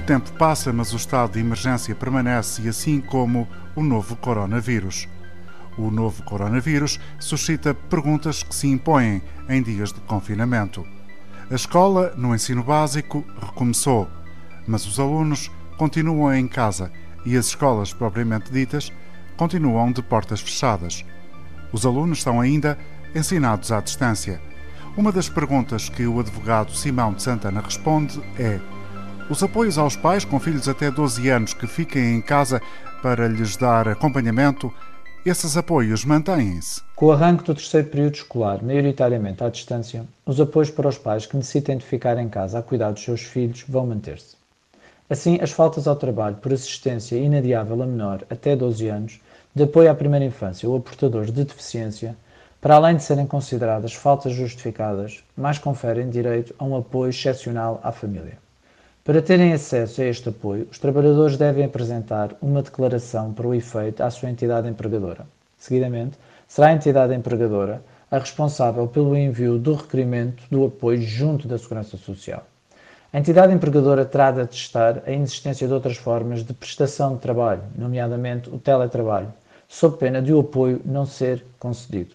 O tempo passa, mas o estado de emergência permanece, assim como o novo coronavírus. O novo coronavírus suscita perguntas que se impõem em dias de confinamento. A escola, no ensino básico, recomeçou, mas os alunos continuam em casa e as escolas propriamente ditas continuam de portas fechadas. Os alunos são ainda ensinados à distância. Uma das perguntas que o advogado Simão de Santana responde é: os apoios aos pais com filhos até 12 anos que fiquem em casa para lhes dar acompanhamento, esses apoios mantêm-se? Com o arranque do terceiro período escolar, maioritariamente à distância, os apoios para os pais que necessitem de ficar em casa a cuidar dos seus filhos vão manter-se. Assim, as faltas ao trabalho por assistência inadiável a menor até 12 anos, de apoio à primeira infância ou a portadores de deficiência, para além de serem consideradas faltas justificadas, mais conferem direito a um apoio excepcional à família. Para terem acesso a este apoio, os trabalhadores devem apresentar uma declaração para o efeito à sua entidade empregadora. Seguidamente, será a entidade empregadora a responsável pelo envio do requerimento do apoio junto da Segurança Social. A entidade empregadora terá de atestar a inexistência de outras formas de prestação de trabalho, nomeadamente o teletrabalho, sob pena de o apoio não ser concedido.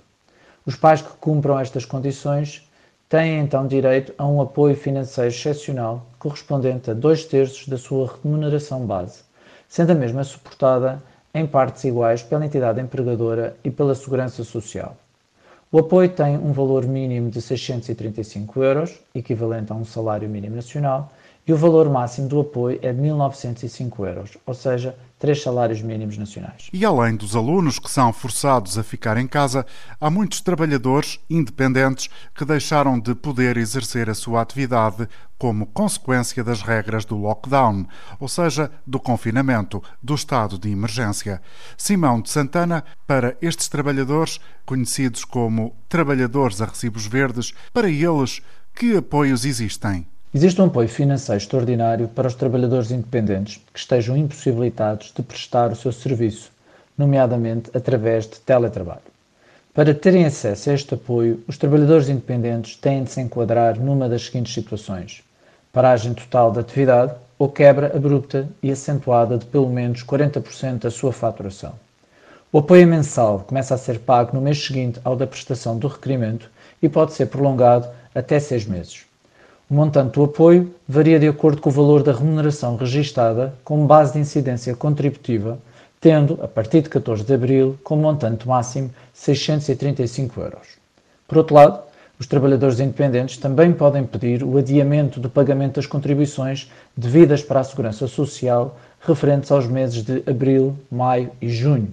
Os pais que cumpram estas condições têm então direito a um apoio financeiro excepcional correspondente a dois terços da sua remuneração base, sendo a mesma suportada em partes iguais pela entidade empregadora e pela Segurança Social. O apoio tem um valor mínimo de 635 euros, equivalente a um salário mínimo nacional, e o valor máximo do apoio é de 1.905 euros, ou seja, três salários mínimos nacionais. E além dos alunos que são forçados a ficar em casa, há muitos trabalhadores independentes que deixaram de poder exercer a sua atividade como consequência das regras do lockdown, ou seja, do confinamento, do estado de emergência. Simão de Santana, para estes trabalhadores, conhecidos como trabalhadores a recibos verdes, para eles, que apoios existem? Existe um apoio financeiro extraordinário para os trabalhadores independentes que estejam impossibilitados de prestar o seu serviço, nomeadamente através de teletrabalho. Para terem acesso a este apoio, os trabalhadores independentes têm de se enquadrar numa das seguintes situações: paragem total da atividade ou quebra abrupta e acentuada de pelo menos 40% da sua faturação. O apoio mensal começa a ser pago no mês seguinte ao da prestação do requerimento e pode ser prolongado até seis meses. O montante do apoio varia de acordo com o valor da remuneração registada como base de incidência contributiva, tendo, a partir de 14 de abril, como montante máximo 635 euros. Por outro lado, os trabalhadores independentes também podem pedir o adiamento do pagamento das contribuições devidas para a Segurança Social referentes aos meses de abril, maio e junho.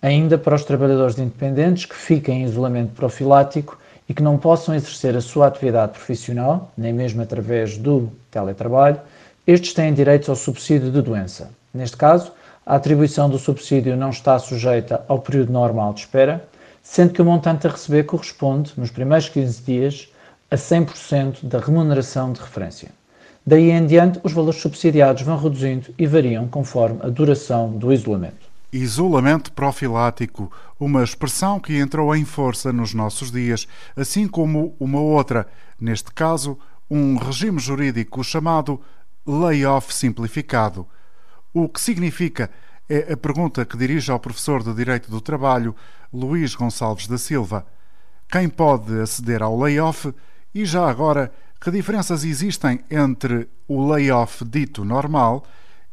Ainda para os trabalhadores independentes que fiquem em isolamento profilático, e que não possam exercer a sua atividade profissional, nem mesmo através do teletrabalho, estes têm direito ao subsídio de doença. Neste caso, a atribuição do subsídio não está sujeita ao período normal de espera, sendo que o montante a receber corresponde, nos primeiros 15 dias, a 100% da remuneração de referência. Daí em diante, os valores subsidiados vão reduzindo e variam conforme a duração do isolamento. Isolamento profilático, uma expressão que entrou em força nos nossos dias, assim como uma outra, neste caso, um regime jurídico chamado layoff simplificado. O que significa é a pergunta que dirige ao professor de Direito do Trabalho, Luís Gonçalves da Silva. Quem pode aceder ao layoff e já agora que diferenças existem entre o layoff dito normal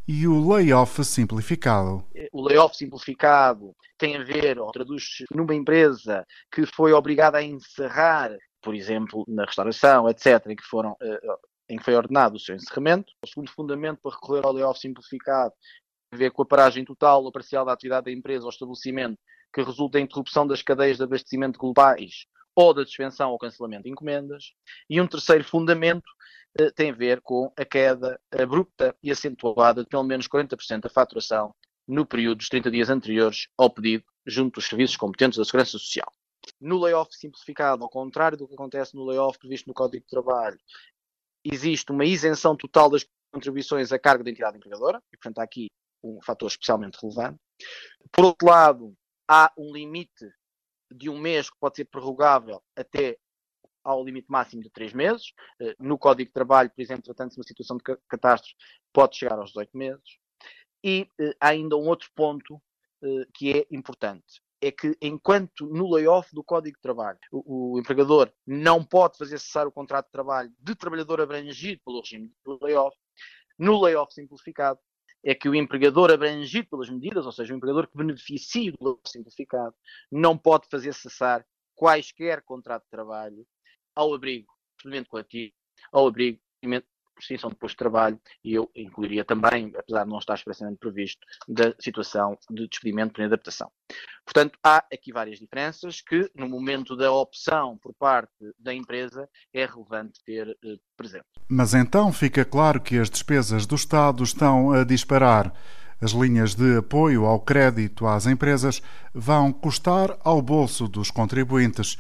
e o layoff simplificado? O layoff simplificado tem a ver, ou traduz numa empresa que foi obrigada a encerrar, por exemplo, na restauração, etc., em que, foram, eh, em que foi ordenado o seu encerramento. O segundo fundamento para recorrer ao layoff simplificado tem a ver com a paragem total ou parcial da atividade da empresa ou estabelecimento que resulta em interrupção das cadeias de abastecimento globais ou da suspensão ou cancelamento de encomendas. E um terceiro fundamento eh, tem a ver com a queda abrupta e acentuada de pelo menos 40% da faturação no período dos 30 dias anteriores ao pedido junto dos serviços competentes da Segurança Social. No layoff simplificado, ao contrário do que acontece no layoff previsto no Código de Trabalho, existe uma isenção total das contribuições à carga da entidade empregadora, e portanto há aqui um fator especialmente relevante. Por outro lado, há um limite de um mês que pode ser prorrogável até ao limite máximo de 3 meses. Eh, no Código de Trabalho, por exemplo, tratando-se de uma situação de catástrofe, pode chegar aos 18 meses. E eh, há ainda um outro ponto eh, que é importante. É que enquanto no layoff do Código de Trabalho o, o, empregador não pode fazer cessar o contrato de trabalho de trabalhador abrangido pelo regime do layoff, no layoff simplificado é que o empregador abrangido pelas medidas, ou seja, o empregador que beneficia do layoff simplificado, não pode fazer cessar quaisquer contrato de trabalho ao abrigo, procedimento coletivo, ao abrigo, extinção de posto de trabalho e eu incluiria também, apesar de não estar expressamente previsto, da situação de despedimento por inadaptação. Portanto, há aqui várias diferenças que, no momento da opção por parte da empresa, é relevante ter eh, presente. Mas então fica claro que as despesas do Estado estão a disparar. As linhas de apoio ao crédito às empresas vão custar ao bolso dos contribuintes.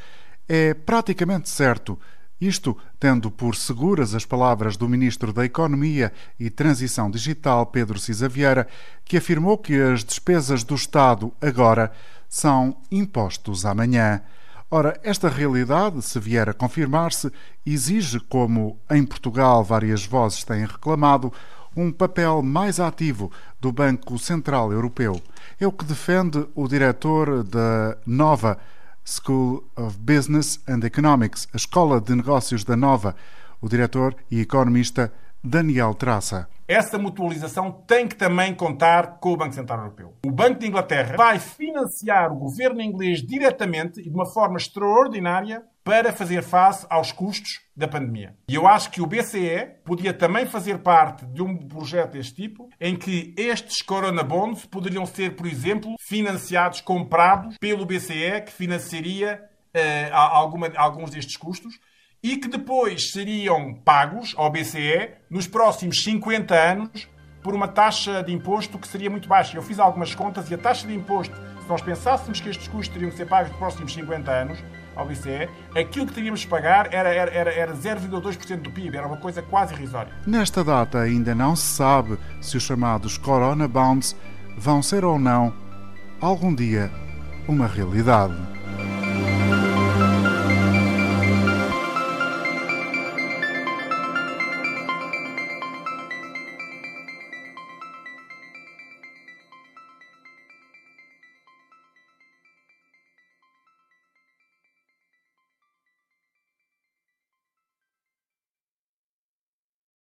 É praticamente certo isto tendo por seguras as palavras do Ministro da Economia e Transição Digital, Pedro Cisa Vieira, que afirmou que as despesas do Estado agora são impostos amanhã. Ora, esta realidade, se vier a confirmar-se, exige, como em Portugal várias vozes têm reclamado, um papel mais ativo do Banco Central Europeu. É o que defende o diretor da Nova School of Business and Economics, a Escola de Negócios da Nova, o diretor e economista Daniel Traça. Essa mutualização tem que também contar com o Banco Central Europeu. O Banco de Inglaterra vai financiar o governo inglês diretamente e de uma forma extraordinária para fazer face aos custos da pandemia. E eu acho que o BCE podia também fazer parte de um projeto deste tipo, em que estes Corona Bonds poderiam ser, por exemplo, financiados, comprados pelo BCE, que financiaria uh, alguma, alguns destes custos, e que depois seriam pagos ao BCE nos próximos 50 anos por uma taxa de imposto que seria muito baixa. Eu fiz algumas contas e a taxa de imposto, se nós pensássemos que estes custos teriam que ser pagos nos próximos 50 anos ao BCE, aquilo que teríamos de pagar era, era, era, era 0,2% do PIB, era uma coisa quase irrisória. Nesta data ainda não se sabe se os chamados Corona Bonds vão ser ou não, algum dia, uma realidade.